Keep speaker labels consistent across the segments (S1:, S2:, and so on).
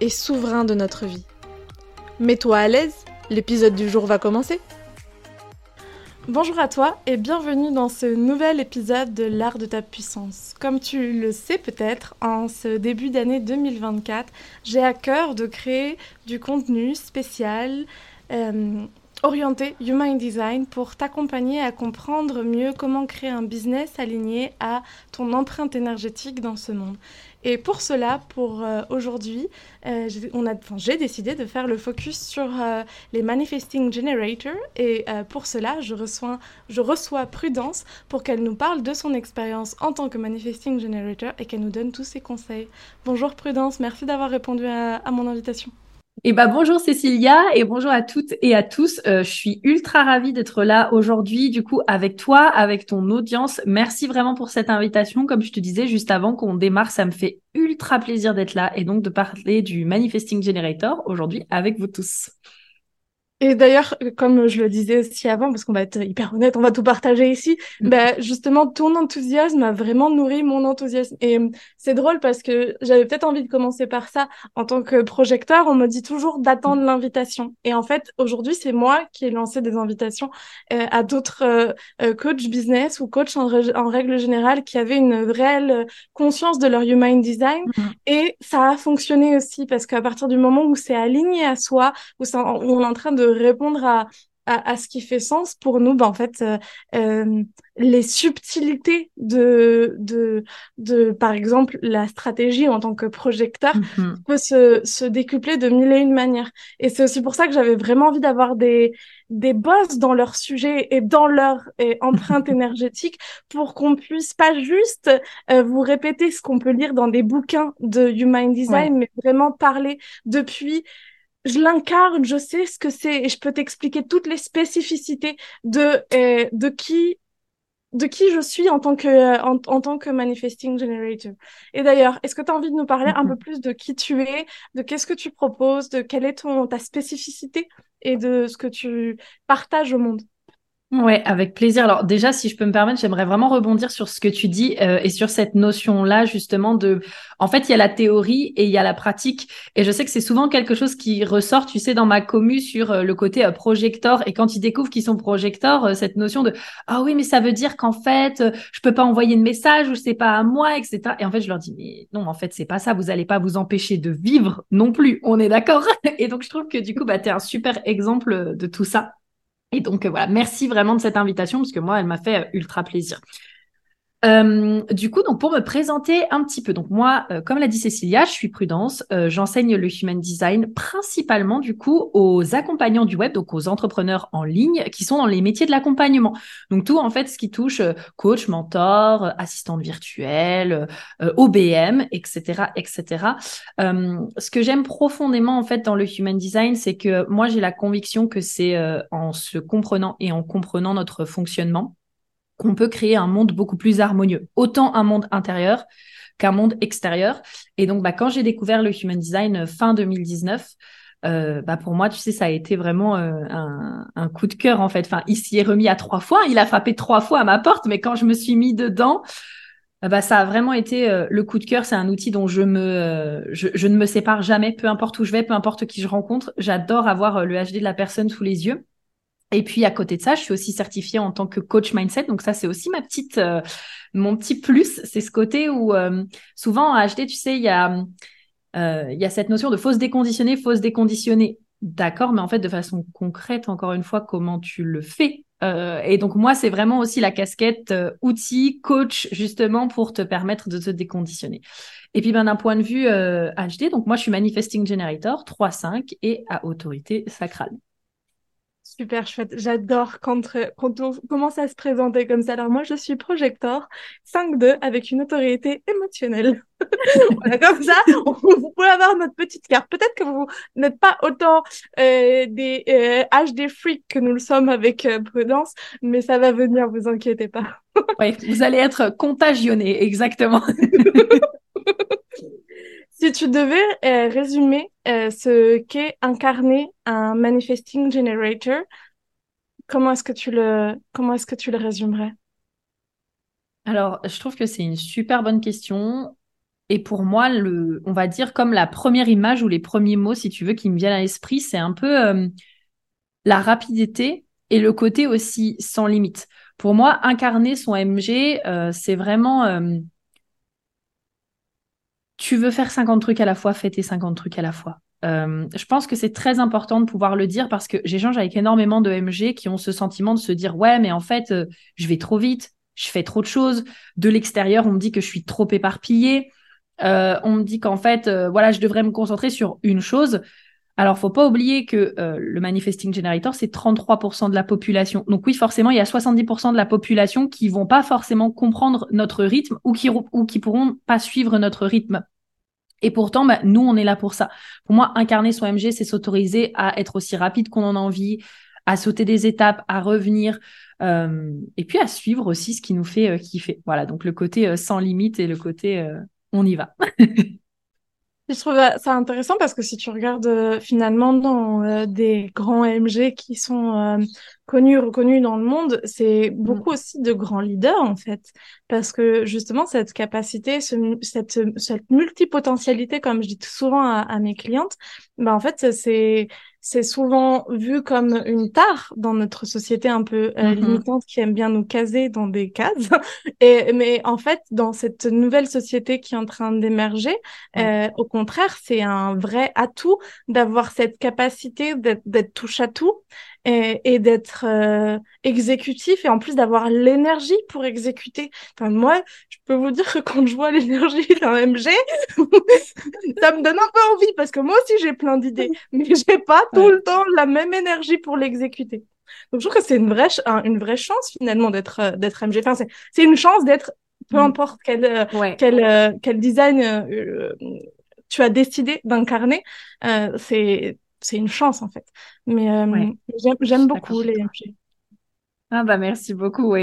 S1: et souverain de notre vie. Mets-toi à l'aise, l'épisode du jour va commencer. Bonjour à toi et bienvenue dans ce nouvel épisode de l'art de ta puissance. Comme tu le sais peut-être, en ce début d'année 2024, j'ai à cœur de créer du contenu spécial. Euh, orienté Human Design pour t'accompagner à comprendre mieux comment créer un business aligné à ton empreinte énergétique dans ce monde. Et pour cela, pour euh, aujourd'hui, euh, j'ai décidé de faire le focus sur euh, les Manifesting Generators. Et pour cela, je reçois, je reçois Prudence pour qu'elle nous parle de son expérience en tant que Manifesting Generator et qu'elle nous donne tous ses conseils. Bonjour Prudence, merci d'avoir répondu à mon invitation.
S2: Eh ben bonjour Cécilia et bonjour à toutes et à tous. Euh, je suis ultra ravie d'être là aujourd'hui, du coup avec toi, avec ton audience. Merci vraiment pour cette invitation. Comme je te disais juste avant qu'on démarre, ça me fait ultra plaisir d'être là et donc de parler du Manifesting Generator aujourd'hui avec vous tous.
S1: Et d'ailleurs, comme je le disais aussi avant, parce qu'on va être hyper honnête, on va tout partager ici, mm. bah, justement, ton enthousiasme a vraiment nourri mon enthousiasme. Et euh, c'est drôle parce que j'avais peut-être envie de commencer par ça. En tant que projecteur, on me dit toujours d'attendre mm. l'invitation. Et en fait, aujourd'hui, c'est moi qui ai lancé des invitations euh, à d'autres euh, coachs business ou coachs en, en, règle générale qui avaient une réelle conscience de leur human design. Mm. Et ça a fonctionné aussi parce qu'à partir du moment où c'est aligné à soi, où, où on est en train de répondre à, à, ce qui fait sens pour nous, ben, en fait, euh, euh, les subtilités de, de, de, par exemple, la stratégie en tant que projecteur mm-hmm. peut se, se décupler de mille et une manières. Et c'est aussi pour ça que j'avais vraiment envie d'avoir des, des boss dans leur sujet et dans leur empreinte énergétique pour qu'on puisse pas juste euh, vous répéter ce qu'on peut lire dans des bouquins de Human Design, mais vraiment parler depuis je l'incarne, je sais ce que c'est et je peux t'expliquer toutes les spécificités de euh, de qui de qui je suis en tant que euh, en, tant que manifesting generator. Et d'ailleurs, est-ce que tu as envie de nous parler un mm-hmm. peu plus de qui tu es, de qu'est-ce que tu proposes, de quelle est ton ta spécificité et de ce que tu partages au monde?
S2: Ouais, avec plaisir. Alors déjà, si je peux me permettre, j'aimerais vraiment rebondir sur ce que tu dis euh, et sur cette notion-là justement de, en fait, il y a la théorie et il y a la pratique. Et je sais que c'est souvent quelque chose qui ressort, tu sais, dans ma commu sur euh, le côté euh, projecteur. Et quand ils découvrent qu'ils sont projecteurs, cette notion de, ah oui, mais ça veut dire qu'en fait, je peux pas envoyer de message ou c'est pas à moi, etc. Et en fait, je leur dis, mais non, en fait, c'est pas ça. Vous allez pas vous empêcher de vivre non plus. On est d'accord. et donc, je trouve que du coup, bah, tu es un super exemple de tout ça. Et donc euh, voilà, merci vraiment de cette invitation parce que moi, elle m'a fait euh, ultra plaisir. Euh, du coup, donc pour me présenter un petit peu, donc moi, euh, comme l'a dit Cécilia, je suis Prudence, euh, j'enseigne le human design principalement du coup aux accompagnants du web, donc aux entrepreneurs en ligne qui sont dans les métiers de l'accompagnement. Donc tout en fait ce qui touche coach, mentor, assistante virtuelle, OBM, etc., etc. ce que j'aime profondément en fait dans le human design, c'est que moi j'ai la conviction que c'est en se comprenant et en comprenant notre fonctionnement qu'on peut créer un monde beaucoup plus harmonieux, autant un monde intérieur qu'un monde extérieur. Et donc, bah, quand j'ai découvert le Human Design euh, fin 2019, euh, bah pour moi, tu sais, ça a été vraiment euh, un, coup de cœur en fait. Enfin, il s'y est remis à trois fois, il a frappé trois fois à ma porte, mais quand je me suis mis dedans, bah ça a vraiment été le coup de cœur. C'est un outil dont je me, je, je, ne me sépare jamais, peu importe où je vais, peu importe qui je rencontre. J'adore avoir le HD de la personne sous les yeux. Et puis à côté de ça, je suis aussi certifiée en tant que coach mindset. Donc ça, c'est aussi ma petite, euh, mon petit plus. C'est ce côté où euh, souvent en HD, tu sais, il y a, euh, il y a cette notion de fausse déconditionnée, fausse déconditionnée. D'accord, mais en fait, de façon concrète, encore une fois, comment tu le fais et donc moi, c'est vraiment aussi la casquette outil, coach, justement, pour te permettre de te déconditionner. Et puis, ben, d'un point de vue HD, donc moi, je suis Manifesting Generator 3.5 et à autorité sacrale.
S1: Super chouette. J'adore quand, quand on commence à se présenter comme ça. Alors moi, je suis projecteur 5-2 avec une autorité émotionnelle. voilà, comme ça, vous pouvez avoir notre petite carte. Peut-être que vous n'êtes pas autant euh, des euh, HD freaks que nous le sommes avec euh, Prudence, mais ça va venir, vous inquiétez pas.
S2: oui, vous allez être contagionné, exactement.
S1: Si tu devais euh, résumer euh, ce qu'est incarner un manifesting generator, comment est-ce que tu le comment est-ce que tu le résumerais?
S2: Alors, je trouve que c'est une super bonne question. Et pour moi, le, on va dire comme la première image ou les premiers mots, si tu veux, qui me viennent à l'esprit, c'est un peu euh, la rapidité et le côté aussi sans limite. Pour moi, incarner son MG, c'est vraiment tu veux faire 50 trucs à la fois, fais tes 50 trucs à la fois. Euh, je pense que c'est très important de pouvoir le dire parce que j'échange avec énormément de MG qui ont ce sentiment de se dire ouais mais en fait euh, je vais trop vite, je fais trop de choses. De l'extérieur on me dit que je suis trop éparpillée, euh, on me dit qu'en fait voilà je devrais me concentrer sur une chose. Alors faut pas oublier que le manifesting generator c'est 33% de la population. Donc oui forcément il y a 70% de la population qui vont pas forcément comprendre notre rythme ou qui ou pourront pas suivre notre rythme et pourtant, bah, nous, on est là pour ça. Pour moi, incarner son MG, c'est s'autoriser à être aussi rapide qu'on en a envie, à sauter des étapes, à revenir, euh, et puis à suivre aussi ce qui nous fait euh, kiffer. Voilà, donc le côté euh, sans limite et le côté on y va.
S1: Je trouve ça intéressant parce que si tu regardes finalement dans des grands MG qui sont connus, reconnus dans le monde, c'est mm. beaucoup aussi de grands leaders en fait, parce que justement cette capacité, ce, cette, cette multipotentialité, comme je dis souvent à, à mes clientes, ben en fait c'est c'est souvent vu comme une tare dans notre société un peu euh, mm-hmm. limitante qui aime bien nous caser dans des cases. Et, mais en fait, dans cette nouvelle société qui est en train d'émerger, euh, au contraire, c'est un vrai atout d'avoir cette capacité d'être touche à tout et, et d'être euh, exécutif et en plus d'avoir l'énergie pour exécuter. Enfin, moi, je peux vous dire que quand je vois l'énergie d'un MG, ça me donne un peu envie parce que moi aussi j'ai plein d'idées, mais j'ai pas tout le temps la même énergie pour l'exécuter. Donc je trouve que c'est une vraie, une vraie chance finalement d'être euh, d'être MG. Enfin, c'est une chance d'être peu mm. importe quel euh, quel quel design tu as décidé d'incarner, c'est c'est une chance en fait. Mais euh, j'aime beaucoup les MG.
S2: Ah bah merci beaucoup.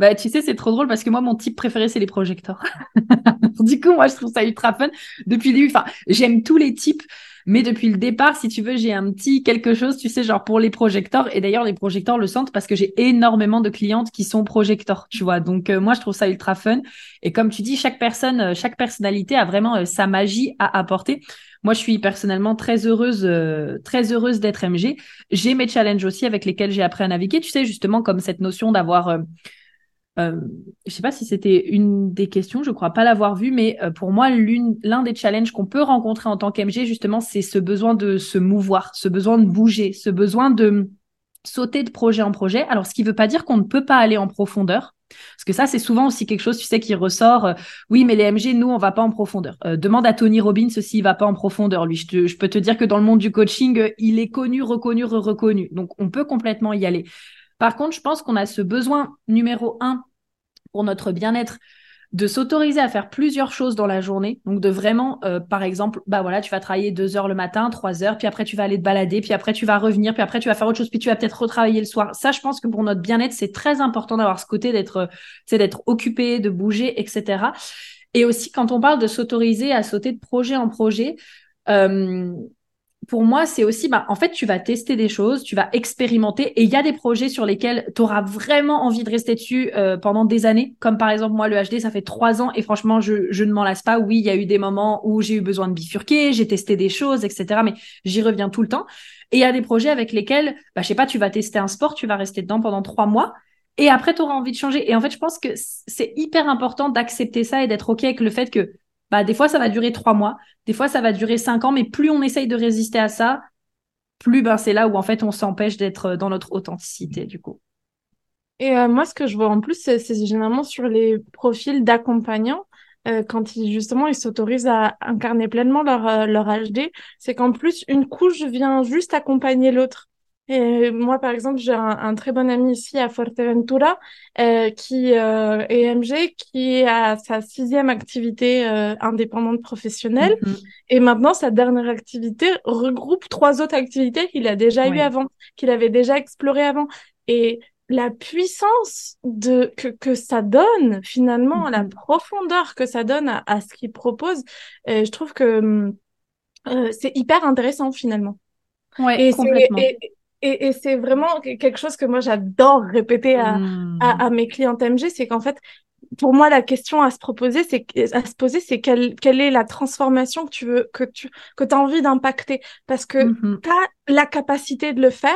S2: Bah tu sais, c'est trop drôle parce que moi, mon type préféré, c'est les projecteurs. du coup, moi, je trouve ça ultra fun. Depuis le début, enfin, j'aime tous les types, mais depuis le départ, si tu veux, j'ai un petit quelque chose, tu sais, genre pour les projecteurs. Et d'ailleurs, les projecteurs le sentent parce que j'ai énormément de clientes qui sont projecteurs, tu vois. Donc euh, moi, je trouve ça ultra fun. Et comme tu dis, chaque personne, euh, chaque personnalité a vraiment sa magie à apporter. Moi, je suis personnellement très heureuse, euh, très heureuse d'être MG. J'ai mes challenges aussi avec lesquels j'ai appris à naviguer. Tu sais, justement, comme cette notion d'avoir, euh, euh, je sais pas si c'était une des questions, je crois pas l'avoir vu, mais euh, pour moi, l'un des challenges qu'on peut rencontrer en tant qu'MG, justement, c'est ce besoin de se mouvoir, ce besoin de bouger, ce besoin de sauter de projet en projet. Alors, ce qui veut pas dire qu'on ne peut pas aller en profondeur. Parce que ça, c'est souvent aussi quelque chose, tu sais, qui ressort. Euh, oui, mais les MG, nous, on va pas en profondeur. Euh, demande à Tony Robbins s'il va pas en profondeur. Lui, je, je, peux te dire que dans le monde du coaching, euh, il est connu, reconnu, reconnu. Donc, on peut complètement y aller. Par contre, je pense qu'on a ce besoin numéro un pour notre bien-être de s'autoriser à faire plusieurs choses dans la journée. Donc de vraiment, euh, par exemple, bah voilà, tu vas travailler deux heures le matin, trois heures, puis après tu vas aller te balader, puis après tu vas revenir, puis après tu vas faire autre chose, puis tu vas peut-être retravailler le soir. Ça, je pense que pour notre bien-être, c'est très important d'avoir ce côté d'être, c'est d'être occupé, de bouger, etc. Et aussi quand on parle de s'autoriser à sauter de projet en projet, euh, pour moi, c'est aussi, bah, en fait, tu vas tester des choses, tu vas expérimenter, et il y a des projets sur lesquels tu auras vraiment envie de rester dessus euh, pendant des années. Comme par exemple, moi, le HD, ça fait trois ans, et franchement, je, je ne m'en lasse pas. Oui, il y a eu des moments où j'ai eu besoin de bifurquer, j'ai testé des choses, etc. Mais j'y reviens tout le temps. Et il y a des projets avec lesquels, bah, je sais pas, tu vas tester un sport, tu vas rester dedans pendant trois mois, et après, tu auras envie de changer. Et en fait, je pense que c'est hyper important d'accepter ça et d'être OK avec le fait que bah, des fois, ça va durer trois mois, des fois, ça va durer cinq ans, mais plus on essaye de résister à ça, plus ben, c'est là où en fait on s'empêche d'être dans notre authenticité du coup.
S1: Et euh, moi, ce que je vois en plus, c'est généralement sur les profils d'accompagnants, euh, quand ils justement ils s'autorisent à incarner pleinement leur, euh, leur HD, c'est qu'en plus une couche vient juste accompagner l'autre. Et moi, par exemple, j'ai un, très bon ami ici à Fuerteventura euh, qui euh, est MG, qui a sa sixième activité euh, indépendante professionnelle. Mm-hmm. Et maintenant, sa dernière activité regroupe trois autres activités qu'il a déjà eues avant, qu'il avait déjà explorées avant. Et la puissance de que, que ça donne finalement, la mm-hmm. profondeur que ça donne à, ce qu'il propose, je trouve que euh, c'est hyper intéressant finalement.
S2: Ouais, complètement.
S1: Et, et c'est vraiment quelque chose que moi j'adore répéter à, hmm. à, à, mes clientes MG, c'est qu'en fait, pour moi, la question à se proposer, c'est à se poser, c'est quelle, quelle est la transformation que tu veux, que tu que as envie d'impacter, parce que mm-hmm. tu as la capacité de le faire,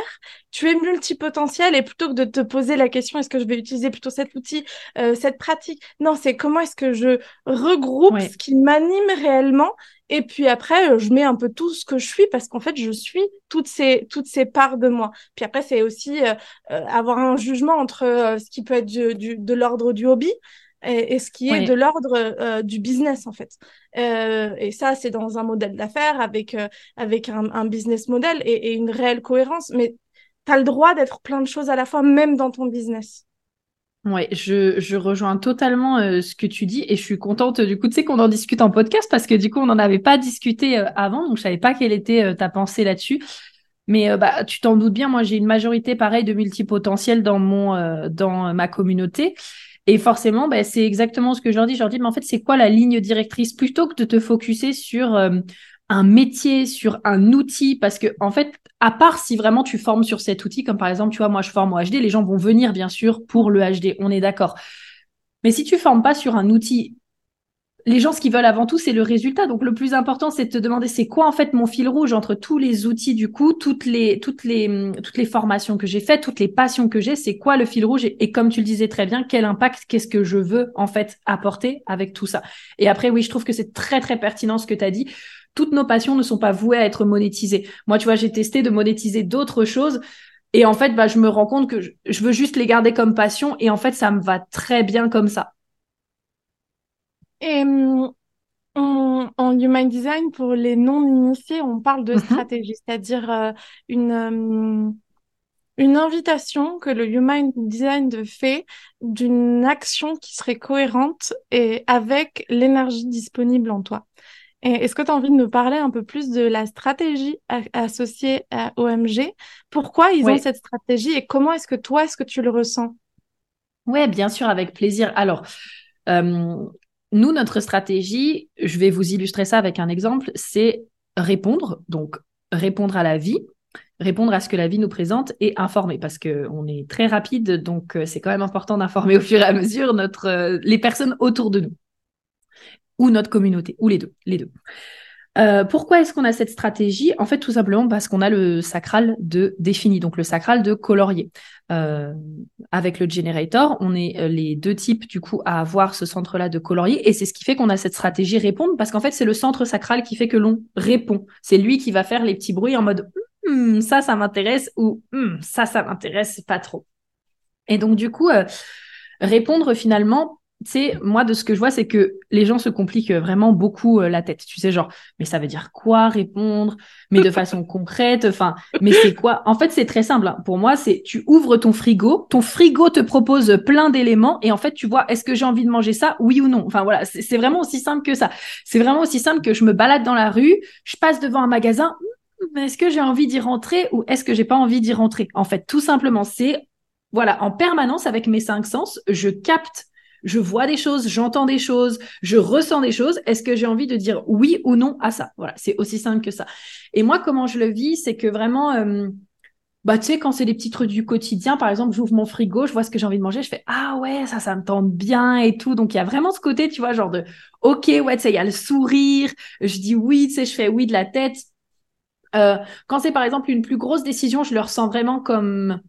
S1: tu es multipotentiel et plutôt que de te poser la question, est-ce que je vais utiliser plutôt cet outil, euh, cette pratique, non, c'est comment est-ce que je regroupe ce qui m'anime réellement et puis après, euh, je mets un peu tout ce que je suis parce qu'en fait, je suis toutes ces toutes ces parts de moi. Puis après, c'est aussi euh, euh, avoir un jugement entre ce qui peut être du, de l'ordre du hobby et, ce qui est de l'ordre du business en fait. et ça, c'est dans un modèle d'affaires avec avec un, un, business model et, et une réelle cohérence. Mais tu as le droit d'être plein de choses à la fois, même dans ton business.
S2: Ouais, je, rejoins totalement euh, ce que tu dis et je suis contente du coup, tu sais qu'on en discute en podcast parce que du coup, on n'en avait pas discuté euh, avant, donc je savais pas quelle était euh, ta pensée là-dessus. Mais bah, tu t'en doutes bien, moi j'ai une majorité pareille de multipotentiels dans mon dans ma communauté. Et forcément, bah, c'est exactement ce que je leur dis. Je leur dis, mais en fait, c'est quoi la ligne directrice? Plutôt que de te focuser sur un métier, sur un outil, parce que en fait, à part si vraiment tu formes sur cet outil, comme par exemple, tu vois, moi je forme au HD, les gens vont venir bien sûr pour le HD, on est d'accord. Mais si tu formes pas sur un outil, les gens ce qu'ils veulent avant tout, c'est le résultat. Donc le plus important, c'est de te demander c'est quoi en fait mon fil rouge entre tous les outils du coup, toutes les toutes les toutes les formations que j'ai faites, toutes les passions que j'ai, c'est quoi le fil rouge et, et, comme tu le disais très bien, quel impact, qu'est-ce que je veux en fait apporter avec tout ça. Et après oui, je trouve que c'est très très pertinent ce que tu as dit toutes nos passions ne sont pas vouées à être monétisées. Moi, tu vois, j'ai testé de monétiser d'autres choses. Et en fait, bah, je me rends compte que je, veux juste les garder comme passion. Et en fait, ça me va très bien comme ça.
S1: Et hum, en, Human Design, pour les non-initiés, on parle de mhm. stratégie, c'est-à-dire euh, une, hum, une invitation que le Human Design fait d'une action qui serait cohérente et avec l'énergie disponible en toi. Est-ce que tu as envie de nous parler un peu plus de la stratégie associée à OMG Pourquoi ils ont cette stratégie et comment est-ce que toi, est-ce que tu le ressens?
S2: Oui, bien sûr, avec plaisir. Alors, euh, nous, notre stratégie, je vais vous illustrer ça avec un exemple, c'est répondre, donc répondre à la vie, répondre à ce que la vie nous présente et informer parce que on est très rapide, donc euh, c'est quand même important d'informer au fur et à mesure notre, euh, les personnes autour de nous ou notre communauté, ou les deux, les deux. Euh, pourquoi est-ce qu'on a cette stratégie? En fait, tout simplement parce qu'on a le sacral de défini, donc le sacral de colorier. Euh, avec le generator, on est euh, les deux types du coup à avoir ce centre-là de colorier, et c'est ce qui fait qu'on a cette stratégie répondre, parce qu'en fait, c'est le centre sacral qui fait que l'on répond. C'est lui qui va faire les petits bruits en mode hm, ça, ça m'intéresse ou hm, ça, ça m'intéresse pas trop. Et donc du coup, répondre finalement tu sais, moi, de ce que je vois, c'est que les gens se compliquent vraiment beaucoup euh, la tête. Tu sais, genre, mais ça veut dire quoi répondre? Mais de façon concrète, enfin, mais c'est quoi? En fait, c'est très simple. Hein. Pour moi, c'est tu ouvres ton frigo, ton frigo te propose plein d'éléments, et en fait, tu vois, est-ce que j'ai envie de manger ça? Oui ou non? Enfin, voilà, c'est vraiment aussi simple que ça. C'est vraiment aussi simple que je me balade dans la rue, je passe devant un magasin, hmm, est-ce que j'ai envie d'y rentrer ou est-ce que j'ai pas envie d'y rentrer? En fait, tout simplement, c'est voilà, en permanence avec mes cinq sens, je capte je vois des choses, j'entends des choses, je ressens des choses. Est-ce que j'ai envie de dire oui ou non à ça? Voilà, c'est aussi simple que ça. Et moi, comment je le vis, c'est que vraiment, euh, bah tu sais, quand c'est des petits trucs du quotidien, par exemple, j'ouvre mon frigo, je vois ce que j'ai envie de manger, je fais ah ouais, ça, ça me tente bien et tout. Donc il y a vraiment ce côté, tu vois, genre de ok, ouais, tu sais, il y a le sourire, je dis oui, tu sais, je fais oui de la tête. Euh, quand c'est par exemple une plus grosse décision, je le ressens vraiment comme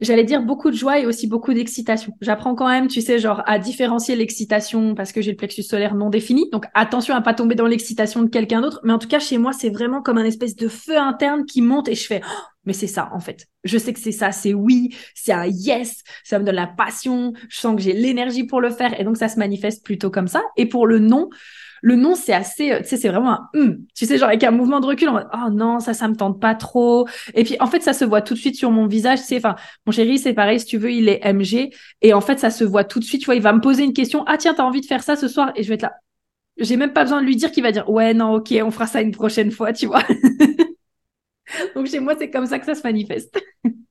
S2: j'allais dire beaucoup de joie et aussi beaucoup d'excitation. J'apprends quand même, tu sais, genre à différencier l'excitation parce que j'ai le plexus solaire non défini. Donc attention à pas tomber dans l'excitation de quelqu'un d'autre. Mais en tout cas, chez moi, c'est vraiment comme un espèce de feu interne qui monte et je fais, oh, mais c'est ça en fait. Je sais que c'est ça, c'est oui, c'est un yes, ça me donne la passion, je sens que j'ai l'énergie pour le faire et donc ça se manifeste plutôt comme ça. Et pour le non, Le non, c'est assez, tu sais, c'est vraiment un hum. Tu sais, genre avec un mouvement de recul, en oh non, ça, ça me tente pas trop. Et puis, en fait, ça se voit tout de suite sur mon visage. Sais, enfin, mon chéri, c'est pareil, si tu veux, il est MG. Et en fait, ça se voit tout de suite. Tu vois, il va me poser une question. Ah, tiens, t'as envie de faire ça ce soir? Et je vais être là. J'ai même pas besoin de lui dire qu'il va dire, ouais, non, ok, on fera ça une prochaine fois, tu vois. Donc, chez moi, c'est comme ça que ça se manifeste.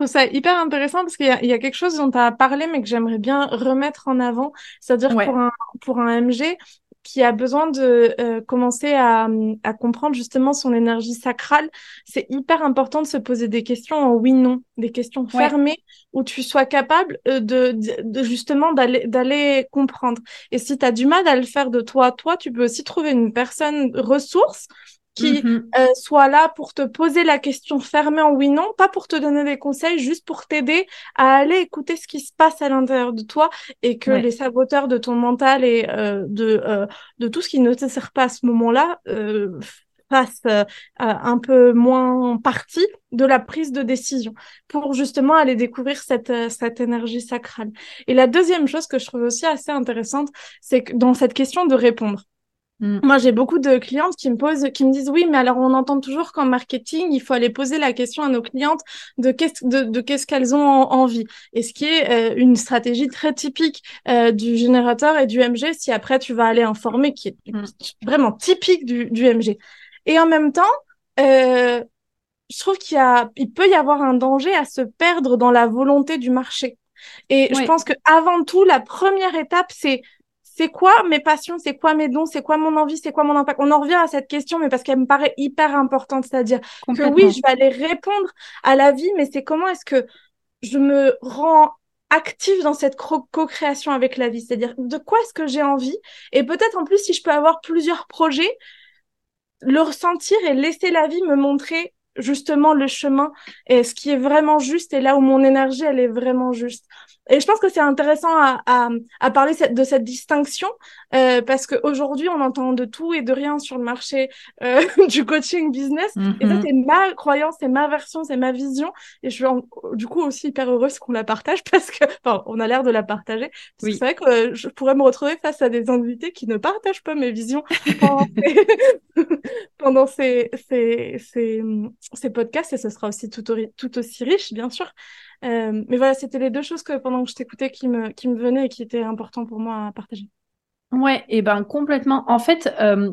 S1: trouve ça hyper intéressant parce qu'il y, y, a quelque chose dont tu as parlé mais que j'aimerais bien remettre en avant. C'est-à-dire pour, un, pour un MG qui a besoin de euh, commencer à, à, comprendre justement son énergie sacrale, c'est hyper important de se poser des questions en oui-non, des questions fermées où tu sois capable euh, de, de justement d'aller d'aller comprendre. Et si tu as du mal à le faire de toi à toi, tu peux aussi trouver une personne ressource qui mm-hmm. euh, soit là pour te poser la question fermée en oui-non, pas pour te donner des conseils, juste pour t'aider à aller écouter ce qui se passe à l'intérieur de toi et que les saboteurs de ton mental et euh, de, euh, de tout ce qui ne te sert pas à ce moment-là euh, fassent euh, un peu moins partie de la prise de décision pour justement aller découvrir cette, cette énergie sacrale. Et la deuxième chose que je trouve aussi assez intéressante, c'est que dans cette question de répondre, Mm. Moi, j'ai beaucoup de clientes qui me posent, qui me disent oui, mais alors on entend toujours qu'en marketing, il faut aller poser la question à nos clientes de qu'est-ce de, de qu'est-ce qu'elles ont envie. Et ce qui est euh, une stratégie très typique euh, du générateur et du MG, si après tu vas aller informer, qui est mm. vraiment typique du, du MG. Et en même temps, euh, je trouve qu'il y a, il peut y avoir un danger à se perdre dans la volonté du marché. Et je pense que avant tout, la première étape, c'est c'est quoi mes passions, c'est quoi mes dons, c'est quoi mon envie, c'est quoi mon impact? On en revient à cette question, mais parce qu'elle me paraît hyper importante, c'est-à-dire que oui, je vais aller répondre à la vie, mais c'est comment est-ce que je me rends active dans cette co-création avec la vie, c'est-à-dire de quoi est-ce que j'ai envie, et peut-être en plus si je peux avoir plusieurs projets, le ressentir et laisser la vie me montrer justement le chemin et ce qui est vraiment juste et là où mon énergie elle est vraiment juste. Et je pense que c'est intéressant à, à, à parler de cette distinction euh, parce qu'aujourd'hui, on entend de tout et de rien sur le marché euh, du coaching business. Et ça, mm-hmm. c'est ma croyance, c'est ma version, c'est ma vision. Et je suis du coup aussi hyper heureuse qu'on la partage parce que, enfin, on a l'air de la partager. C'est vrai que euh, je pourrais me retrouver face à des invités qui ne partagent pas mes visions pendant, ces... pendant ces, ces, ces, ces, podcasts et ce sera aussi tout, tout aussi riche, bien sûr. Euh, mais voilà, c'était les deux choses que pendant que je t'écoutais qui me, qui me venaient et qui étaient importants pour moi à partager.
S2: Ouais, et ben complètement. En fait, euh,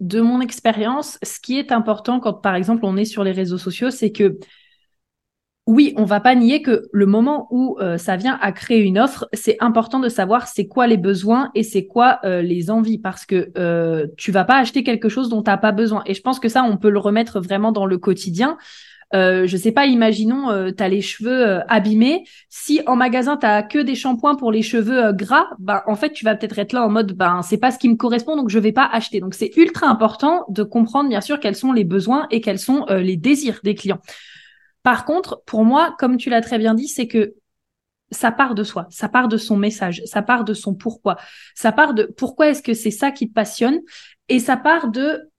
S2: de mon expérience, ce qui est important quand, par exemple, on est sur les réseaux sociaux, c'est que oui, on va pas nier que le moment où euh, ça vient à créer une offre, c'est important de savoir c'est quoi les besoins et c'est quoi les envies parce que euh, tu vas pas acheter quelque chose dont tu n'as pas besoin. Et je pense que ça, on peut le remettre vraiment dans le quotidien. Euh, je sais pas, imaginons, euh, tu as les cheveux euh, abîmés. Si en magasin, tu que des shampoings pour les cheveux euh, gras, ben, en fait, tu vas peut-être être là en mode, ben, c'est pas ce qui me correspond, donc je vais pas acheter. Donc, c'est ultra important de comprendre, bien sûr, quels sont les besoins et quels sont les désirs des clients. Par contre, pour moi, comme tu l'as très bien dit, c'est que ça part de soi, ça part de son message, ça part de son pourquoi, ça part de pourquoi est-ce que c'est ça qui te passionne et ça part de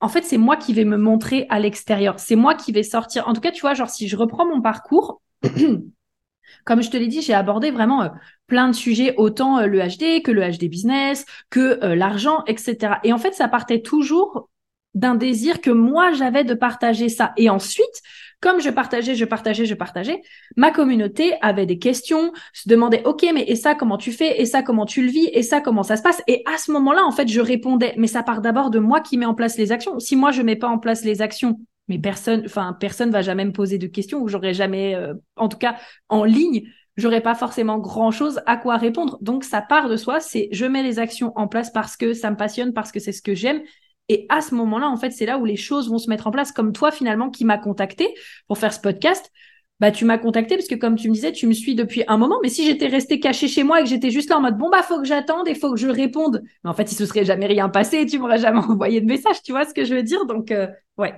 S2: en fait, c'est moi qui vais me montrer à l'extérieur. C'est moi qui vais sortir. En tout cas, tu vois, genre, si je reprends mon parcours, comme je te l'ai dit, j'ai abordé vraiment euh, plein de sujets, autant euh, le HD que le HD business, que euh, l'argent, etc. Et en fait, ça partait toujours d'un désir que moi j'avais de partager ça. Et ensuite, comme je partageais, je partageais, je partageais, ma communauté avait des questions, se demandait, OK, mais et ça, comment tu fais? Et ça, comment tu le vis? Et ça, comment ça se passe? Et à ce moment-là, en fait, je répondais, mais ça part d'abord de moi qui mets en place les actions. Si moi, je mets pas en place les actions, mais personne, enfin, personne va jamais me poser de questions ou j'aurais jamais, euh, en tout cas, en ligne, j'aurais pas forcément grand chose à quoi répondre. Donc, ça part de soi. C'est, je mets les actions en place parce que ça me passionne, parce que c'est ce que j'aime et à ce moment-là, en fait, c'est là où les choses vont se mettre en place. Comme toi, finalement, qui m'a contacté pour faire ce podcast. Bah, tu m'as contacté parce que, comme tu me disais, tu me suis depuis un moment. Mais si j'étais restée cachée chez moi et que j'étais juste là en mode, bon, bah, faut que j'attende et faut que je réponde. Mais en fait, il se serait jamais rien passé et tu m'aurais jamais envoyé de message. Tu vois ce que je veux dire? Donc, euh, ouais.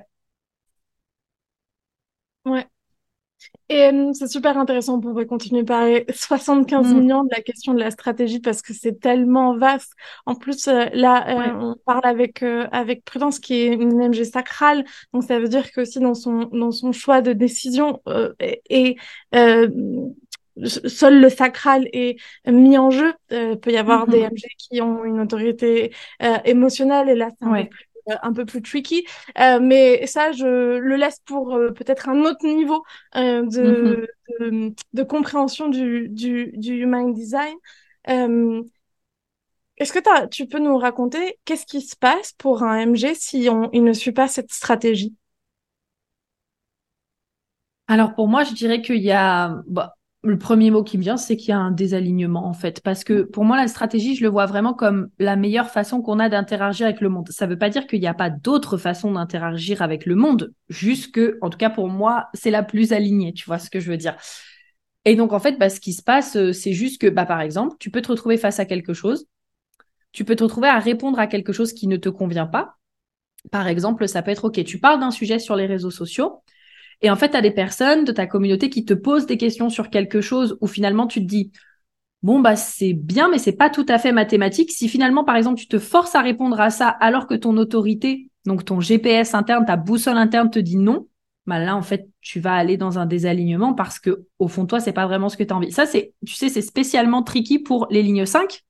S1: Ouais. Et euh, c'est super intéressant, on pourrait continuer par parler 75 mm. millions de la question de la stratégie parce que c'est tellement vaste. En plus, euh, là, euh, on parle avec avec Prudence qui est une MG sacrale, donc ça veut dire que aussi dans son dans son choix de décision et, seul le sacral est mis en jeu. Il peut y avoir des MG qui ont une autorité émotionnelle et là c'est un, un, peu plus tricky. mais ça, je le laisse pour peut-être un autre niveau de, de, de, compréhension du, du, du human design. Est-ce que tu peux nous raconter qu'est-ce qui se passe pour un MG si on, il ne suit pas cette stratégie?
S2: Alors pour moi, je dirais qu'il y a bah, le premier mot qui me vient, c'est qu'il y a un désalignement en fait, parce que pour moi la stratégie, je le vois vraiment comme la meilleure façon qu'on a d'interagir avec le monde. Ça ne veut pas dire qu'il n'y a pas d'autres façons d'interagir avec le monde, juste que, en tout cas pour moi, c'est la plus alignée. Tu vois ce que je veux dire? Et donc en fait, bah, ce qui se passe, euh, c'est juste que, bah, par exemple, tu peux te retrouver face à quelque chose tu peux te retrouver à répondre à quelque chose qui ne te convient pas. Par exemple, ça peut être, OK, tu parles d'un sujet sur les réseaux sociaux, et en fait, tu as des personnes de ta communauté qui te posent des questions sur quelque chose où finalement tu te dis, bon, bah, c'est bien, mais c'est pas tout à fait mathématique. Si finalement, par exemple, tu te forces à répondre à ça alors que ton autorité, donc ton GPS interne, ta boussole interne te dit non, bah là, en fait, tu vas aller dans un désalignement parce que, au fond, toi, c'est pas vraiment ce que tu as envie. Ça, c'est, tu sais, c'est spécialement tricky pour les lignes 5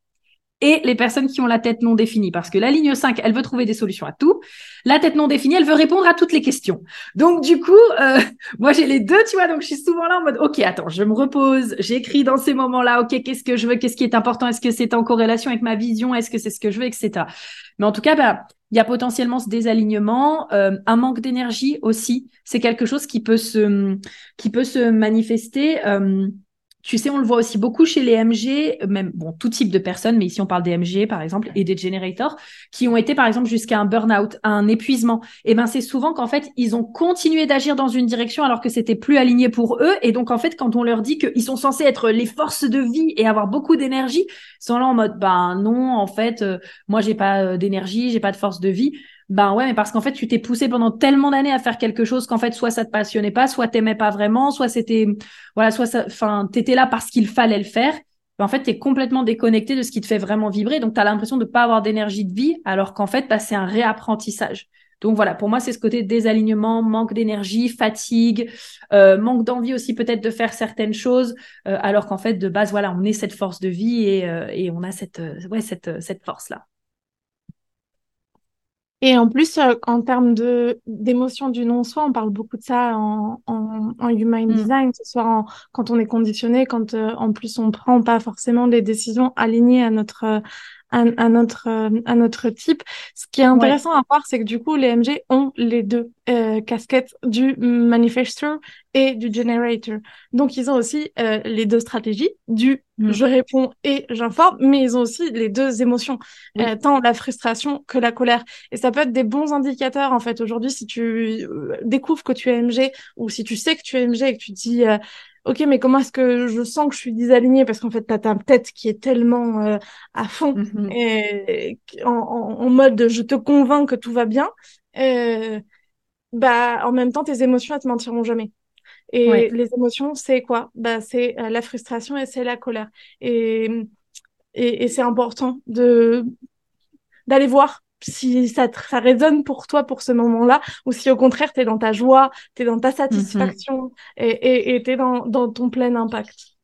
S2: et les personnes qui ont la tête non définie. Parce que la ligne 5, elle veut trouver des solutions à tout. La tête non définie, elle veut répondre à toutes les questions. Donc, du coup, euh, moi, j'ai les deux, tu vois. Donc, je suis souvent là en mode, OK, attends, je me repose. J'écris dans ces moments-là, OK, qu'est-ce que je veux? Qu'est-ce qui est important? Est-ce que c'est en corrélation avec ma vision? Est-ce que c'est ce que je veux? Etc. Mais en tout cas, bah, il y a potentiellement ce désalignement, euh, un manque d'énergie aussi. C'est quelque chose qui peut se, qui peut se manifester. Euh, tu sais, on le voit aussi beaucoup chez les MG, même bon, tout type de personnes, mais ici on parle des MG par exemple et des generators qui ont été par exemple jusqu'à un burn-out, un épuisement. Et ben c'est souvent qu'en fait ils ont continué d'agir dans une direction alors que c'était plus aligné pour eux. Et donc en fait quand on leur dit qu'ils sont censés être les forces de vie et avoir beaucoup d'énergie, ils sont là en mode ben non en fait euh, moi j'ai pas euh, d'énergie, j'ai pas de force de vie. Ben ouais, mais parce qu'en fait, tu t'es poussé pendant tellement d'années à faire quelque chose qu'en fait, soit ça te passionnait pas, soit t'aimais pas vraiment, soit c'était, voilà, soit ça, enfin, t'étais là parce qu'il fallait le faire. Ben, en fait, t'es complètement déconnecté de ce qui te fait vraiment vibrer. Donc, t'as l'impression de pas avoir d'énergie de vie, alors qu'en fait, bah, c'est un réapprentissage. Donc voilà, pour moi, c'est ce côté désalignement, manque d'énergie, fatigue, euh, manque d'envie aussi peut-être de faire certaines choses, euh, alors qu'en fait, de base, voilà, on est cette force de vie et, euh, et on a cette, ouais, cette, cette force-là.
S1: Et en plus, euh, en termes de d'émotion du non-soi, on parle beaucoup de ça en, en, en human mm. design, ce soit quand on est conditionné, quand euh, en plus on prend pas forcément des décisions alignées à notre à, notre à notre type. Ce qui est intéressant à voir, c'est que du coup, les MG ont les deux euh, casquettes du manifestor et du generator. Donc, ils ont aussi euh, les deux stratégies du mm. je réponds et j'informe, mais ils ont aussi les deux émotions, euh, tant la frustration que la colère. Et ça peut être des bons indicateurs, en fait. Aujourd'hui, si tu découvres que tu es MG ou si tu sais que tu es MG et que tu dis ok, mais comment est-ce que je sens que je suis désalignée? Parce qu'en fait, t'as ta tête qui est tellement euh, à fond mm-hmm. et en, mode je te convainc que tout va bien. Euh, bah, en même temps, tes émotions, elles te mentiront jamais. Et les émotions, c'est quoi? Bah, c'est euh, la frustration et c'est la colère. Et, et, et c'est important de d'aller voir si ça, ça résonne pour toi pour ce moment-là, ou si au contraire, tu es dans ta joie, tu es dans ta satisfaction et tu es dans, dans, ton plein impact.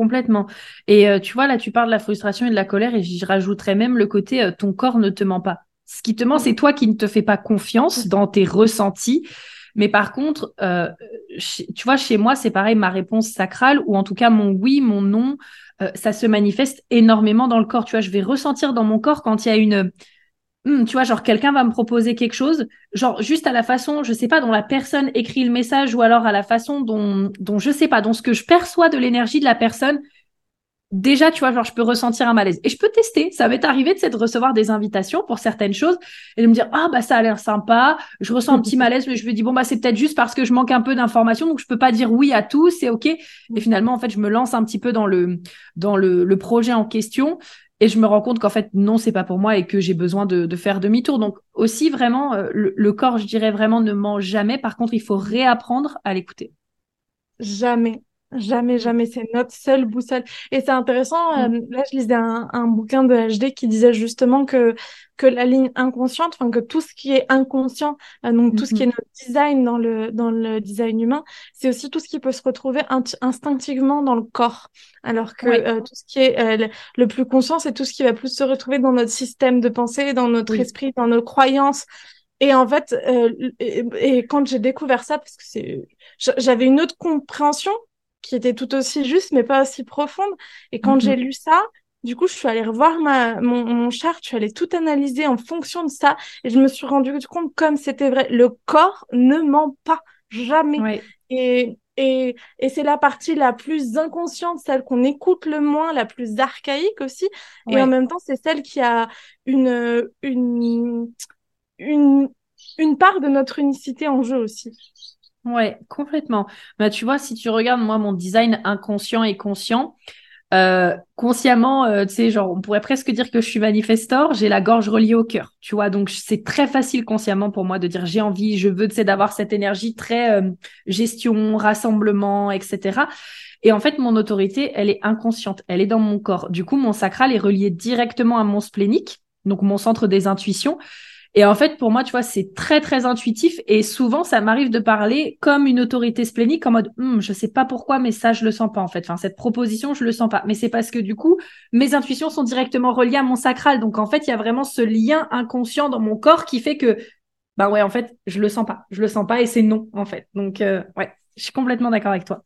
S2: Complètement. Et euh, tu vois, là, tu parles de la frustration et de la colère, et je rajouterais même le côté euh, ton corps ne te ment pas. Ce qui te ment, c'est toi qui ne te fais pas confiance dans tes ressentis. Mais par contre, euh, tu vois, chez moi, c'est pareil, ma réponse sacrale, ou en tout cas mon oui, mon non, ça se manifeste énormément dans le corps. Tu vois, je vais ressentir dans mon corps quand il y a une Hmm, tu vois, genre quelqu'un va me proposer quelque chose, genre juste à la façon, je sais pas, dont la personne écrit le message ou alors à la façon dont, dont je sais pas, dont ce que je perçois de l'énergie de la personne, déjà, tu vois, genre je peux ressentir un malaise. Et je peux tester. Ça m'est arrivé de, de recevoir des invitations pour certaines choses et de me dire, ah bah ça a l'air sympa, je ressens un petit malaise, mais je me dis, bon bah c'est peut-être juste parce que je manque un peu d'informations, donc je peux pas dire oui à tout, c'est ok. Et finalement, en fait, je me lance un petit peu dans le, dans le, le projet en question et je me rends compte qu'en fait non c'est pas pour moi et que j'ai besoin de, faire demi-tour. Donc aussi vraiment euh, le, corps je dirais vraiment ne ment jamais. Par contre il faut réapprendre à l'écouter.
S1: Jamais. Jamais, jamais, c'est notre seule boussole. Et c'est intéressant, euh,
S2: Mm.
S1: là je lisais un, un bouquin de HD qui disait justement que, que la ligne inconsciente, enfin que tout ce qui est inconscient, euh, donc tout ce qui est notre design dans le, dans le design humain, c'est aussi tout ce qui peut se retrouver instinctivement dans le corps. Alors que euh, tout ce qui est euh, le, plus conscient, c'est tout ce qui va plus se retrouver dans notre système de pensée, dans notre
S2: Oui.
S1: esprit, dans nos croyances. Et en fait, euh, et, et quand j'ai découvert ça, parce que c'est, j'a- j'avais une autre compréhension qui était tout aussi juste, mais pas aussi profonde. Et quand j'ai
S2: Mhm.
S1: lu ça, du coup, je suis allée revoir ma, mon, mon chart, je suis allée tout analyser en fonction de ça, et je me suis rendu compte comme c'était vrai. Le corps ne ment pas, jamais. Et, et, et c'est la partie la plus inconsciente, celle qu'on écoute le moins, la plus archaïque aussi. Et en même temps, c'est celle qui a une, une, une, une part de notre unicité en jeu aussi.
S2: Ouais, complètement. Bah, tu vois, si tu regardes, moi, mon design inconscient et conscient, euh, consciemment, euh, tu sais, genre, on pourrait presque dire que je suis manifestor, j'ai la gorge reliée au cœur, tu vois. Donc, c'est très facile consciemment pour moi de dire j'ai envie, je veux, tu sais, d'avoir cette énergie très euh, gestion, rassemblement, etc. Et en fait, mon autorité, elle est inconsciente, elle est dans mon corps. Du coup, mon sacral est relié directement à mon splénique, donc mon centre des intuitions. Et en fait, pour moi, tu vois, c'est très, très intuitif. Et souvent, ça m'arrive de parler comme une autorité splénique, en mode, Hum, je sais pas pourquoi, mais ça, je le sens pas, en fait. Enfin, cette proposition, je le sens pas. Mais c'est parce que, du coup, mes intuitions sont directement reliées à mon sacral. Donc, en fait, il y a vraiment ce lien inconscient dans mon corps qui fait que, bah ouais, en fait, je le sens pas. Je le sens pas et c'est non, en fait. Donc, euh, ouais, je suis complètement d'accord avec toi.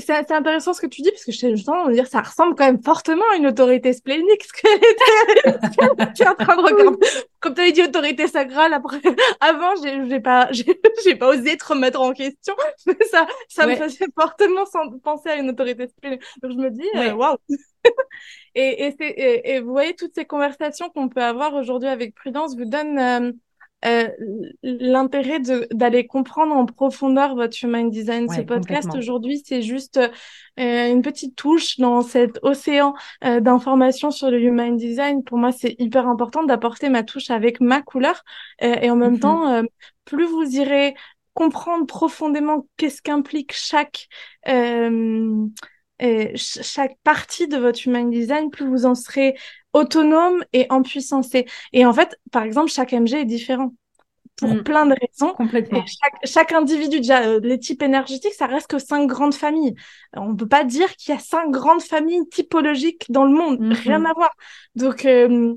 S1: C'est intéressant ce que tu dis, parce que je suis me dire ça ressemble quand même fortement à une autorité splénique, ce que tu es en train de regarder. Comme tu avais dit autorité sacrale, après, avant, j'ai j'ai pas, j'ai j'ai pas osé te remettre en question, mais ça, ça me faisait fortement penser à une autorité splénique. Donc je me dis, euh,
S2: Ouais.
S1: waouh! Et, et, et, et vous voyez, toutes ces conversations qu'on peut avoir aujourd'hui avec Prudence vous donnent euh, euh, l'intérêt d'aller comprendre en profondeur votre human design. Ce podcast aujourd'hui, c'est juste euh, une petite touche dans cet océan euh, d'informations sur le human design. Pour moi, c'est hyper important d'apporter ma touche avec ma couleur. Et en même
S2: Mhm.
S1: temps, plus vous irez comprendre profondément qu'est-ce qu'implique chaque chaque partie de votre human design, plus vous en serez autonome et en puissance. Et en fait, par exemple, chaque MG est différent pour
S2: Mm.
S1: plein de raisons. Et
S2: Complètement.
S1: chaque, chaque individu, déjà, euh, les types énergétiques, ça reste que cinq grandes familles. On peut pas dire qu'il y a cinq grandes familles typologiques dans le monde.
S2: Mhm.
S1: Rien à voir. Donc, euh,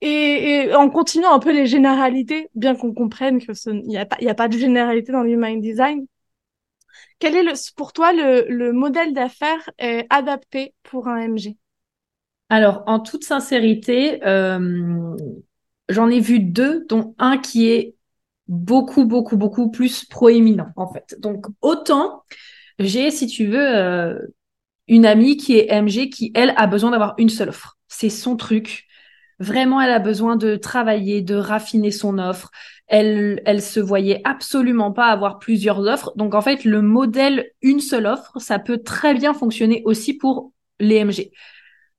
S1: et, et en continuant un peu les généralités, bien qu'on comprenne que ce, il n'y a pas, y a pas de généralité dans le human design. Quel est le, pour toi le, le modèle d'affaires euh, adapté pour un MG?
S2: Alors, en toute sincérité, euh, j'en ai vu deux, dont un qui est beaucoup, beaucoup, beaucoup plus proéminent, en fait. Donc, autant j'ai, si tu veux, euh, une amie qui est MG qui, elle, a besoin d'avoir une seule offre. C'est son truc. Vraiment, elle a besoin de travailler, de raffiner son offre. Elle, elle se voyait absolument pas avoir plusieurs offres. Donc, en fait, le modèle une seule offre, ça peut très bien fonctionner aussi pour les MG.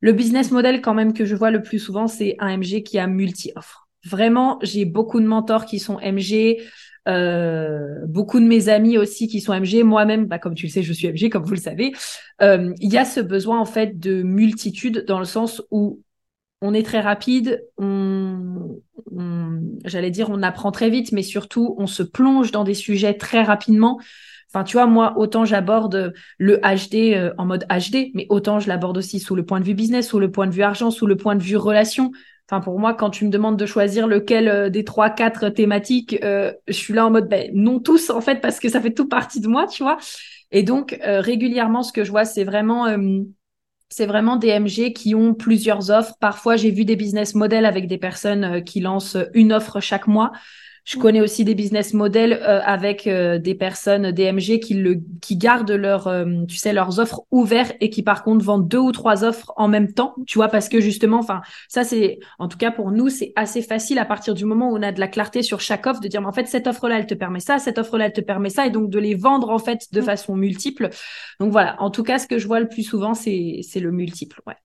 S2: Le business model quand même que je vois le plus souvent, c'est un MG qui a multi-offres. Vraiment, j'ai beaucoup de mentors qui sont MG, euh, beaucoup de mes amis aussi qui sont MG. Moi-même, bah, comme tu le sais, je suis MG, comme vous le savez. Euh, Il y a ce besoin en fait de multitude dans le sens où on est très rapide, j'allais dire on apprend très vite, mais surtout on se plonge dans des sujets très rapidement. Enfin, tu vois, moi, autant j'aborde le HD euh, en mode HD, mais autant je l'aborde aussi sous le point de vue business, sous le point de vue argent, sous le point de vue relation. Enfin, pour moi, quand tu me demandes de choisir lequel euh, des trois, quatre thématiques, euh, je suis là en mode, ben, non tous, en fait, parce que ça fait tout partie de moi, tu vois. Et donc, euh, régulièrement, ce que je vois, c'est vraiment, euh, c'est vraiment des MG qui ont plusieurs offres. Parfois, j'ai vu des business models avec des personnes euh, qui lancent une offre chaque mois. Je
S1: Mm.
S2: connais aussi des business models euh, avec euh, des personnes, des MG qui le, qui gardent leur, euh, tu sais, leurs offres ouvertes et qui par contre vendent deux ou trois offres en même temps. Tu vois, parce que justement, enfin, ça c'est, en tout cas pour nous, c'est assez facile à partir du moment où on a de la clarté sur chaque offre de dire, mais en fait, cette offre-là, elle te permet ça, cette offre-là, elle te permet ça, et donc de les vendre en fait de
S1: Mm.
S2: façon multiple. Donc voilà. En tout cas, ce que je vois le plus souvent, c'est, c'est le multiple. Ouais.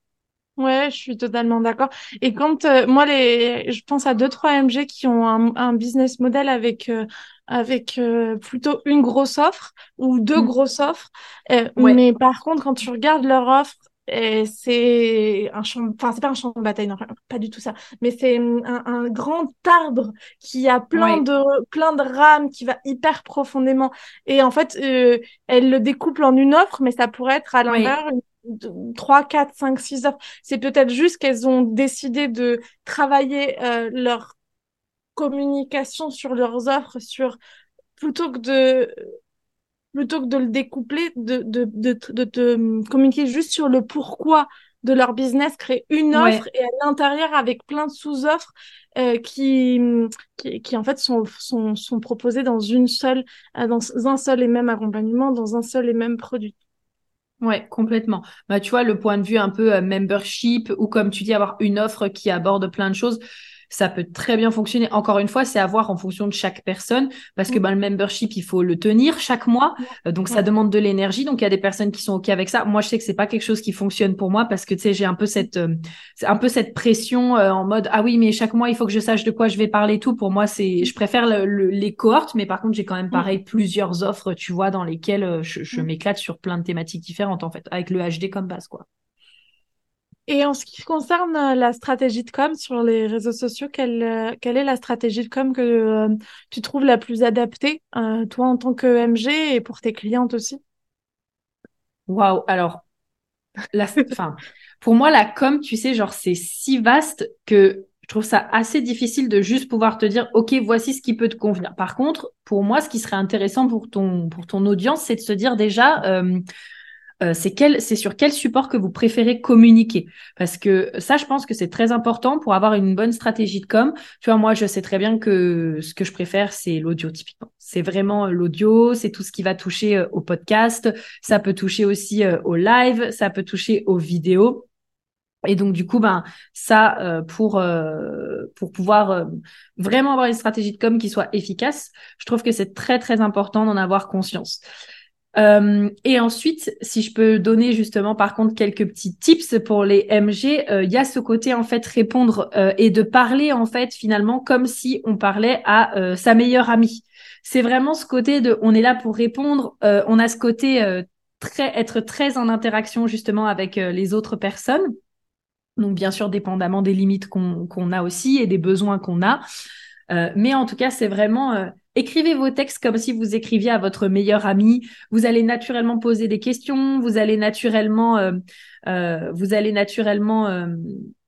S1: Ouais, je suis totalement d'accord. Et quand euh, moi les, je pense à deux trois MG qui ont un, un business model avec euh, avec euh, plutôt une grosse offre ou deux
S2: mmh.
S1: grosses offres. Euh,
S2: ouais.
S1: Mais par contre, quand tu regardes leur offre, euh, c'est un champ, enfin c'est pas un champ de bataille, non, pas du tout ça. Mais c'est mmh, un, grand arbre qui a plein de plein de rames qui va hyper profondément. Et en fait, euh, elle le découpe en une offre, mais ça pourrait être à l'inverse
S2: ouais.
S1: une 3, 4, 5, 6 heures. C'est peut-être juste qu'elles ont décidé de travailler euh, leur communication sur leurs offres, sur plutôt que de plutôt que de le découpler, de, de, de, de te hum, communiquer juste sur le pourquoi de leur business, créer une offre et à l'intérieur avec plein de sous-offres euh, qui, hum, qui, qui, en fait sont, sont, sont proposées dans une seule, euh, dans un seul et même accompagnement, dans un seul et même produit.
S2: Ouais, complètement. Bah, tu vois, le point de vue un peu euh, membership ou comme tu dis, avoir une offre qui aborde plein de choses, ça peut très bien fonctionner. Encore une fois, c'est à voir en fonction de chaque personne parce que
S1: Mm.
S2: bah, le membership, il faut le tenir chaque mois. Euh, donc, ça demande de l'énergie. Donc, il y a des personnes qui sont OK avec ça. Moi, je sais que c'est pas quelque chose qui fonctionne pour moi parce que, tu sais, j'ai un peu cette, euh, c'est un peu cette pression euh, en mode, ah oui, mais chaque mois, il faut que je sache de quoi je vais parler tout. Pour moi, c'est, je préfère le- le- les cohortes, mais par contre, j'ai quand même
S1: Mm.
S2: pareil plusieurs offres, tu vois, dans lesquelles je, je
S1: Mm.
S2: m'éclate sur plein de thématiques différentes, en fait, avec le HD comme base, quoi.
S1: Et en ce qui concerne euh, la stratégie de com sur les réseaux sociaux, quelle, euh, quelle est la stratégie de com que euh, tu trouves la plus adaptée, toi en tant que MG et pour tes clientes aussi?
S2: Waouh. Alors, la, enfin, pour moi, la com, tu sais, genre, c'est si vaste que je trouve ça assez difficile de juste pouvoir te dire, OK, voici ce qui peut te convenir. Par contre, pour moi, ce qui serait intéressant pour ton, pour ton audience, c'est de se dire déjà, euh, c'est quel, c'est sur quel support que vous préférez communiquer? Parce que ça, je pense que c'est très important pour avoir une bonne stratégie de com. Tu vois, moi, je sais très bien que ce que je préfère, c'est l'audio, typiquement. C'est vraiment l'audio, c'est tout ce qui va toucher euh, au podcast. Ça peut toucher aussi euh, au live, ça peut toucher aux vidéos. Et donc du coup, ben ça euh, pour euh, pour pouvoir vraiment avoir une stratégie de com qui soit efficace, je trouve que c'est très très important d'en avoir conscience. Euh, et ensuite, si je peux donner justement par contre quelques petits tips pour les MG, euh, il y a ce côté en fait répondre euh, et de parler en fait finalement comme si on parlait à euh, sa meilleure amie. C'est vraiment ce côté de on est là pour répondre, euh, on a ce côté euh, très être très en interaction justement avec euh, les autres personnes. Donc bien sûr dépendamment des limites qu'on a aussi et des besoins qu'on a. Euh, mais en tout cas, c'est vraiment euh, écrivez vos textes comme si vous écriviez à votre meilleur ami. Vous allez naturellement poser des questions, vous allez naturellement, euh, euh, vous allez naturellement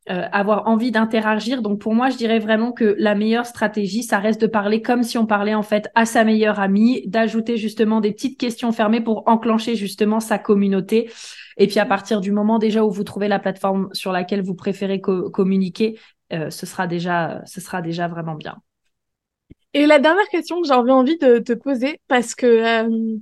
S2: euh, avoir envie d'interagir. Donc pour moi, je dirais vraiment que la meilleure stratégie, ça reste de parler comme si on parlait en fait à sa meilleure amie, d'ajouter justement des petites questions fermées pour enclencher justement sa communauté. Et puis à partir du moment déjà où vous trouvez la plateforme sur laquelle vous préférez co communiquer, euh, ce sera déjà, ce sera déjà vraiment bien.
S1: Et la dernière question que j'avais envie de te poser, parce que euh,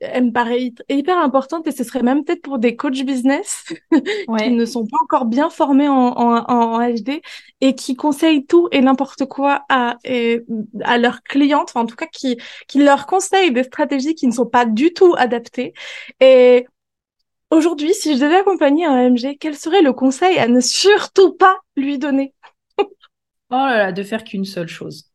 S1: elle me paraît hy- hyper importante et ce serait même peut-être pour des coachs business qui ne sont pas encore bien formés en, en, en HD et qui conseillent tout et n'importe quoi à, et- à leurs clientes, enfin, en tout cas qui, qui leur conseillent des stratégies qui ne sont pas du tout adaptées. Et aujourd'hui, si je devais accompagner un MG, quel serait le conseil à ne surtout pas lui donner?
S2: Oh là là, de faire qu'une seule chose.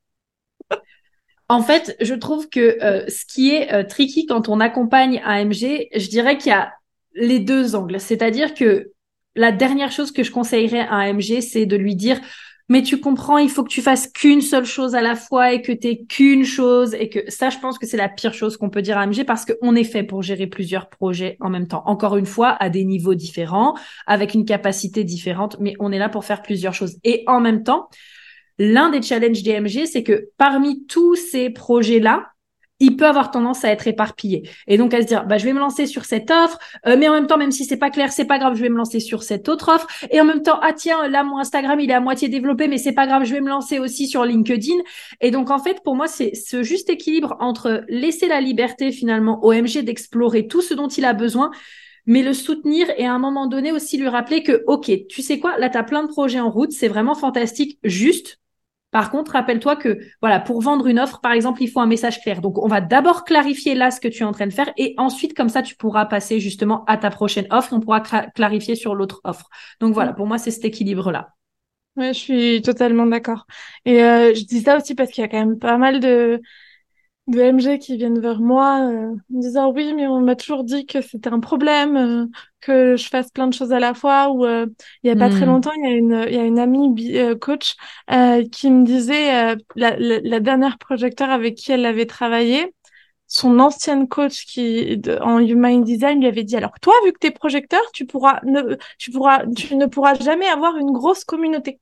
S2: En fait, je trouve que euh, ce qui est euh, tricky quand on accompagne AMG, je dirais qu'il y a les deux angles. C'est-à-dire que la dernière chose que je conseillerais à AMG, c'est de lui dire, mais tu comprends, il faut que tu fasses qu'une seule chose à la fois et que tu qu'une chose et que ça, je pense que c'est la pire chose qu'on peut dire à AMG parce qu'on est fait pour gérer plusieurs projets en même temps. Encore une fois, à des niveaux différents, avec une capacité différente, mais on est là pour faire plusieurs choses. Et en même temps, L'un des challenges DMG, c'est que parmi tous ces projets-là, il peut avoir tendance à être éparpillé. Et donc à se dire bah je vais me lancer sur cette offre euh, mais en même temps même si c'est pas clair c'est pas grave je vais me lancer sur cette autre offre. Et en même temps ah tiens là mon Instagram il est à moitié développé mais c'est pas grave je vais me lancer aussi sur LinkedIn. Et donc en fait pour moi c'est ce juste équilibre entre laisser la liberté finalement au MG d'explorer tout ce dont il a besoin mais le soutenir et à un moment donné aussi lui rappeler que ok tu sais quoi? Là tu as plein de projets en route c'est vraiment fantastique juste Par contre, rappelle-toi que voilà, pour vendre une offre, par exemple, il faut un message clair. Donc, on va d'abord clarifier là ce que tu es en train de faire et ensuite, comme ça, tu pourras passer justement à ta prochaine offre et on pourra clarifier sur l'autre offre. Donc voilà, pour moi, c'est cet équilibre-là.
S1: Ouais, je suis totalement d'accord. Et euh, je dis ça aussi parce qu'il y a quand même pas mal de de MG qui viennent vers moi euh, en disant oui mais on m'a toujours dit que c'était un problème euh, que je fasse plein de choses à la fois ou euh, il y a pas très hmm. longtemps il y a une il y a une amie coach qui me disait la, la, la, dernière projecteur avec qui elle avait travaillé son ancienne coach qui en human design lui avait dit alors toi vu que tu es projecteur tu pourras ne tu pourras tu ne pourras jamais avoir une grosse communauté.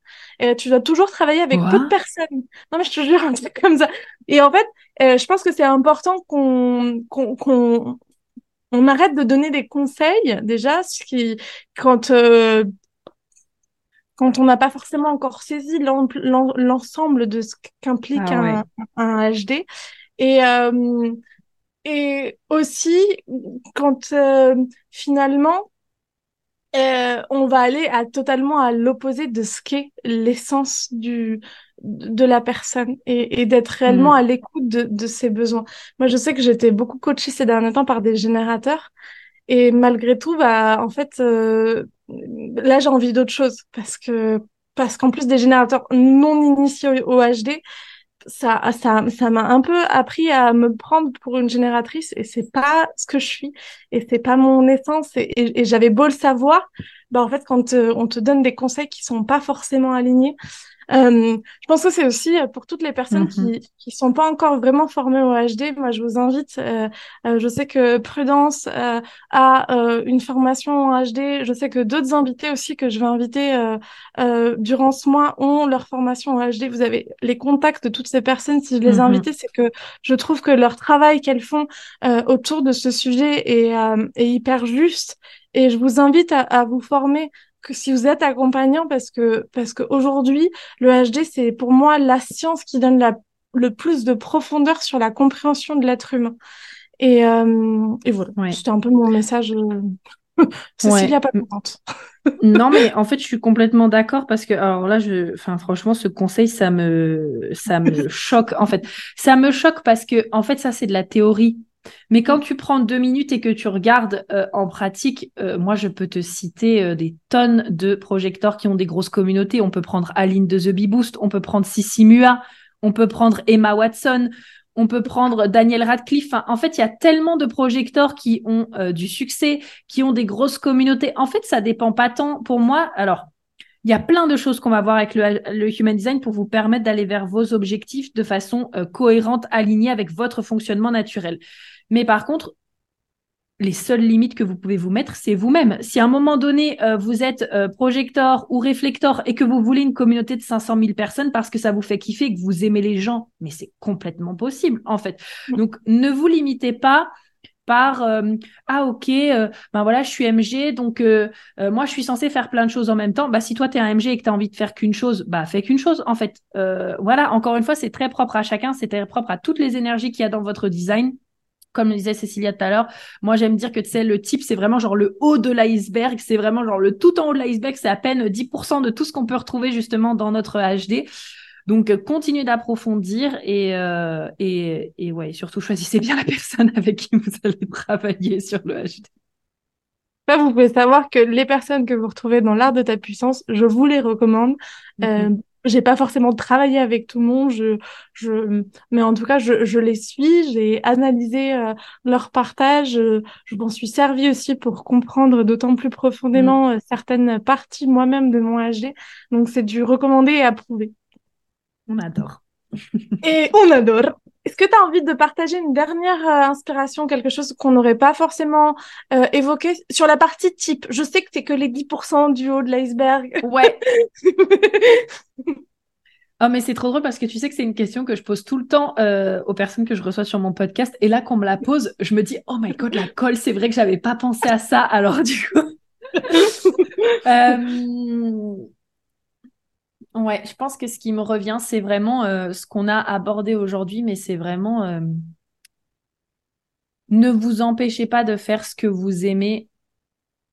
S1: Tu dois toujours travailler avec peu de personnes. Non mais je te jure un truc comme ça. Et en fait euh, je pense que c'est important qu'on qu'on qu'on on arrête de donner des conseils déjà ce qui quand euh, quand on n'a pas forcément encore saisi l'ensemble de ce qu'implique ah un, un, HD et euh, et aussi, quand euh, finalement, euh, on va aller à totalement à l'opposé de ce qu'est l'essence du de la personne et, et d'être réellement mm. à l'écoute de, de ses besoins. Moi, je sais que j'étais beaucoup coachée ces derniers temps par des générateurs et malgré tout, bah en fait, euh, là j'ai envie d'autre chose parce que parce qu'en plus des générateurs non initiés au HD, ça, ça, ça m'a un peu appris à me prendre pour une génératrice et c'est pas ce que je suis et c'est pas mon essence et, et, j'avais beau le savoir, bah en fait quand euh, on te donne des conseils qui sont pas forcément alignés, euh, je pense que c'est aussi euh, pour toutes les personnes qui qui qui sont pas encore vraiment formées au HD. Moi, je vous invite. Euh, euh je sais que Prudence euh, a une formation en HD. Je sais que d'autres invités aussi que je vais inviter durant ce mois ont leur formation en HD. Vous avez les contacts de toutes ces personnes. Si je les ai mm c'est que je trouve que leur travail qu'elles font autour de ce sujet est, est hyper juste. Et je vous invite à, à vous former si vous êtes accompagnant parce que parce qu'aujourd'hui le HD c'est pour moi la science qui donne la, le plus de profondeur sur la compréhension de l'être humain. Et, euh, et voilà. C'était un peu mon message euh... Cécilia pas contente.
S2: Non mais en fait je suis complètement d'accord parce que alors là je enfin franchement ce conseil ça me ça me choque en fait. Ça me choque parce que en fait ça c'est de la théorie mais quand tu prends deux minutes et que tu regardes euh, en pratique, euh, moi je peux te citer euh, des tonnes de projecteurs qui ont des grosses communautés. On peut prendre Aline de The Bee Boost, on peut prendre Sissi Mua, on peut prendre Emma Watson, on peut prendre Daniel Radcliffe. en fait, il y a tellement de projecteurs qui ont du succès, qui ont des grosses communautés. En fait, ça dépend pas tant pour moi. Alors, il y a plein de choses qu'on va voir avec le, Human Design pour vous permettre d'aller vers vos objectifs de façon cohérente, alignée avec votre fonctionnement naturel. Mais par contre, les seules limites que vous pouvez vous mettre, c'est vous-même. Si à un moment donné, euh, vous êtes euh, projecteur ou réflecteur et que vous voulez une communauté de 500 000 personnes parce que ça vous fait kiffer et que vous aimez les gens, mais c'est complètement possible, en fait. Donc, ne vous limitez pas par euh, ah ok ben voilà je suis MG donc moi je suis censé faire plein de choses en même temps bah si toi tu es un MG et que tu as envie de faire qu'une chose bah fais qu'une chose en fait voilà encore une fois c'est très propre à chacun c'est très propre à toutes les énergies qu'il y a dans votre design comme le disait Cécilia tout à l'heure, moi j'aime dire que tu sais, le type, c'est vraiment genre le haut de l'iceberg, c'est vraiment genre le tout en haut de l'iceberg, c'est à peine 10% de tout ce qu'on peut retrouver justement dans notre HD. Donc euh, continuez d'approfondir et, euh, et, et ouais, surtout choisissez bien la personne avec qui vous allez travailler sur le HD.
S1: Là, vous pouvez savoir que les personnes que vous retrouvez dans l'art de ta puissance, je vous les recommande. Mm-hmm. Euh, j'ai pas forcément travaillé avec tout le monde, je, je, mais en tout cas, je, je les suis, j'ai analysé euh, leur partage, je, je m'en suis servi aussi pour comprendre d'autant plus profondément mm. euh, certaines parties moi-même de mon AG. Donc, c'est du recommandé et approuvé.
S2: On adore.
S1: et on adore. Est-ce que tu as envie de partager une dernière euh, inspiration, quelque chose qu'on n'aurait pas forcément euh, évoqué sur la partie type? Je sais que c'est que les 10% du haut de l'iceberg.
S2: Ouais. Oh, mais c'est trop drôle parce que tu sais que c'est une question que je pose tout le temps euh, aux personnes que je reçois sur mon podcast. Et là, qu'on me la pose, je me dis, oh my god, la colle, c'est vrai que j'avais pas pensé à ça. Alors, du coup. Ouais, je pense que ce qui me revient, c'est vraiment euh, ce qu'on a abordé aujourd'hui, mais c'est vraiment euh, ne vous empêchez pas de faire ce que vous aimez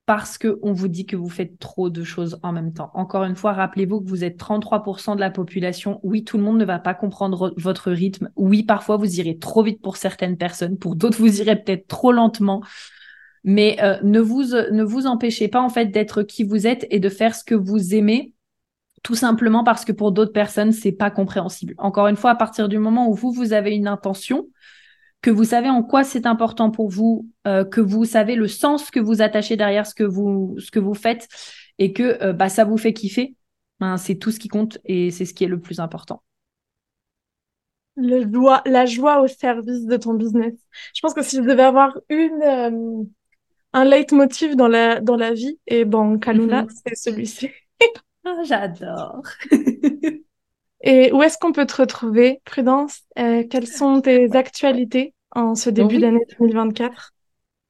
S2: parce qu'on vous dit que vous faites trop de choses en même temps. Encore une fois, rappelez-vous que vous êtes 33% de la population. Oui, tout le monde ne va pas comprendre votre rythme. Oui, parfois, vous irez trop vite pour certaines personnes. Pour d'autres, vous irez peut-être trop lentement. Mais euh, ne, vous, ne vous empêchez pas, en fait, d'être qui vous êtes et de faire ce que vous aimez tout simplement parce que pour d'autres personnes, c'est pas compréhensible. Encore une fois, à partir du moment où vous, vous avez une intention, que vous savez en quoi c'est important pour vous, euh, que vous savez le sens que vous attachez derrière ce que vous, ce que vous faites et que euh, bah, ça vous fait kiffer, ben, c'est tout ce qui compte et c'est ce qui est le plus important.
S1: Le joie, la joie au service de ton business. Je pense que si je devais avoir une, euh, un leitmotiv dans la, dans la vie, et bon, Kaluna, mm-hmm. c'est celui-ci.
S2: J'adore.
S1: Et où est-ce qu'on peut te retrouver, Prudence? Euh, Quelles sont tes actualités en ce début d'année 2024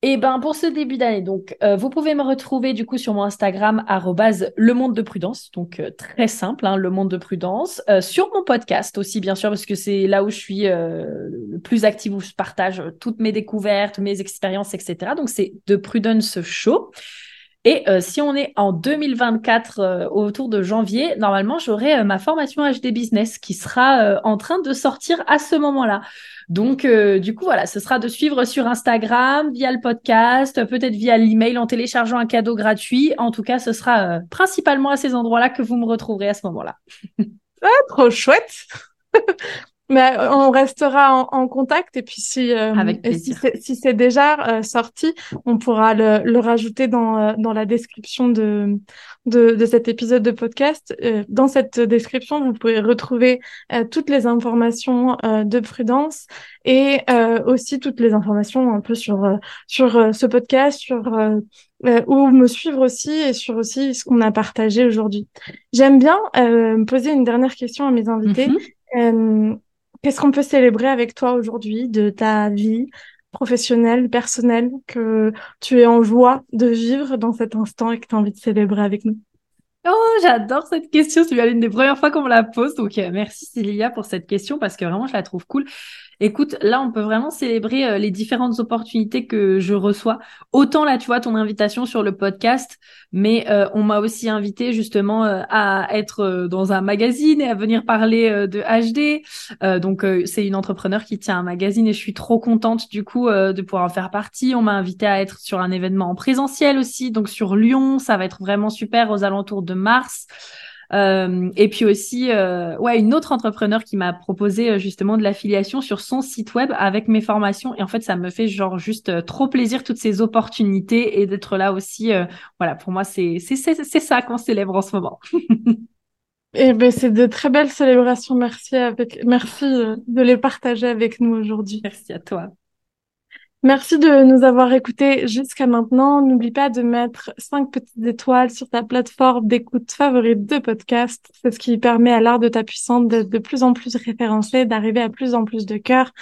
S2: et eh ben pour ce début d'année, donc euh, vous pouvez me retrouver du coup sur mon Instagram le monde de prudence, donc euh, très simple, hein, le monde de prudence, sur mon podcast aussi bien sûr parce que c'est là où je suis le plus active où je partage toutes mes découvertes, mes expériences, etc. Donc c'est de Prudence Show. Et euh, si on est en 2024, euh, autour de janvier, normalement, j'aurai euh, ma formation HD Business qui sera en train de sortir à ce moment-là. Donc, du coup, voilà, ce sera de suivre sur Instagram, via le podcast, peut-être via l'email en téléchargeant un cadeau gratuit. En tout cas, ce sera principalement à ces endroits-là que vous me retrouverez à ce moment-là.
S1: ah, trop chouette Mais euh, on restera en, contact et puis si euh, si c'est déjà euh, sorti, on pourra le, le rajouter dans dans la description de de, de cet épisode de podcast. dans cette description, vous pouvez retrouver toutes les informations de Prudence et aussi toutes les informations un peu sur sur ce podcast, sur où me suivre aussi et sur aussi ce qu'on a partagé aujourd'hui. J'aime bien me poser une dernière question à mes invités. Mm-hmm. Qu'est-ce qu'on peut célébrer avec toi aujourd'hui de ta vie professionnelle, personnelle, que tu es en joie de vivre dans cet instant et que tu as envie de célébrer avec nous?
S2: Oh, j'adore cette question. C'est l'une des premières fois qu'on me la pose. Donc, euh, merci Célia pour cette question parce que vraiment, je la trouve cool. Écoute, là, on peut vraiment célébrer euh, les différentes opportunités que je reçois. Autant là, tu vois, ton invitation sur le podcast, mais euh, on m'a aussi invité justement euh, à être dans un magazine et à venir parler de HD. donc, c'est une entrepreneur qui tient un magazine et je suis trop contente du coup de pouvoir en faire partie. On m'a invité à être sur un événement en présentiel aussi, donc sur Lyon. Ça va être vraiment super aux alentours de mars. Euh, et puis aussi, euh, ouais, une autre entrepreneur qui m'a proposé euh, justement de l'affiliation sur son site web avec mes formations. Et en fait, ça me fait genre juste trop plaisir toutes ces opportunités et d'être là aussi. voilà, pour moi, c'est c'est c'est ça qu'on célèbre en ce moment.
S1: Eh ben, c'est de très belles célébrations. Merci avec, merci de les partager avec nous aujourd'hui.
S2: Merci à toi.
S1: Merci de nous avoir écoutés jusqu'à maintenant. N'oublie pas de mettre cinq petites étoiles sur ta plateforme d'écoute favorite de podcast. C'est ce qui permet à l'art de ta puissance d'être de plus en plus référencé, d'arriver à plus en plus de cœurs.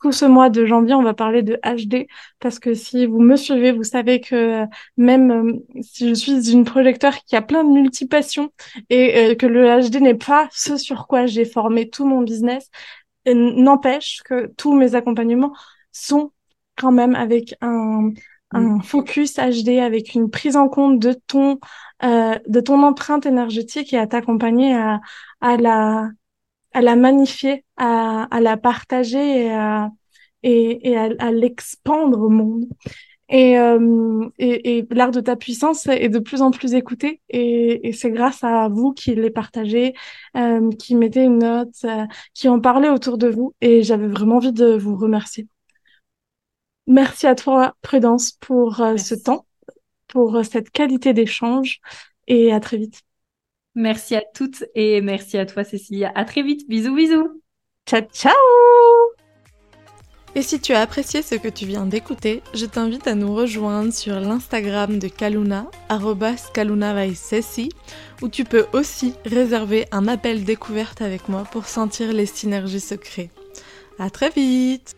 S1: Tout ce mois de janvier, on va parler de HD parce que si vous me suivez, vous savez que euh, même euh, si je suis une projecteur qui a plein de multipassions et euh, que le HD n'est pas ce sur quoi j'ai formé tout mon business, n'empêche que tous mes accompagnements sont quand même avec un, un mm. focus HD, avec une prise en compte de ton euh, de ton empreinte énergétique et à t'accompagner à, à la à la magnifier, à, à la partager et à et, et à, l'expandre au monde. Et, euh, et, et l'art de ta puissance est de plus en plus écouté et, et c'est grâce à vous qui les partagez, euh, qui mettez une note, euh, qui en parlez autour de vous et j'avais vraiment envie de vous remercier. Merci à toi, Prudence, pour euh, ce temps, pour euh, cette qualité d'échange et à très vite.
S2: Merci à toutes et merci à toi, Cécilia. À très vite. Bisous, bisous.
S1: Ciao, ciao. Et si tu as apprécié ce que tu viens d'écouter, je t'invite à nous rejoindre sur l'Instagram de Kaluna, où tu peux aussi réserver un appel découverte avec moi pour sentir les synergies secrets. À très vite!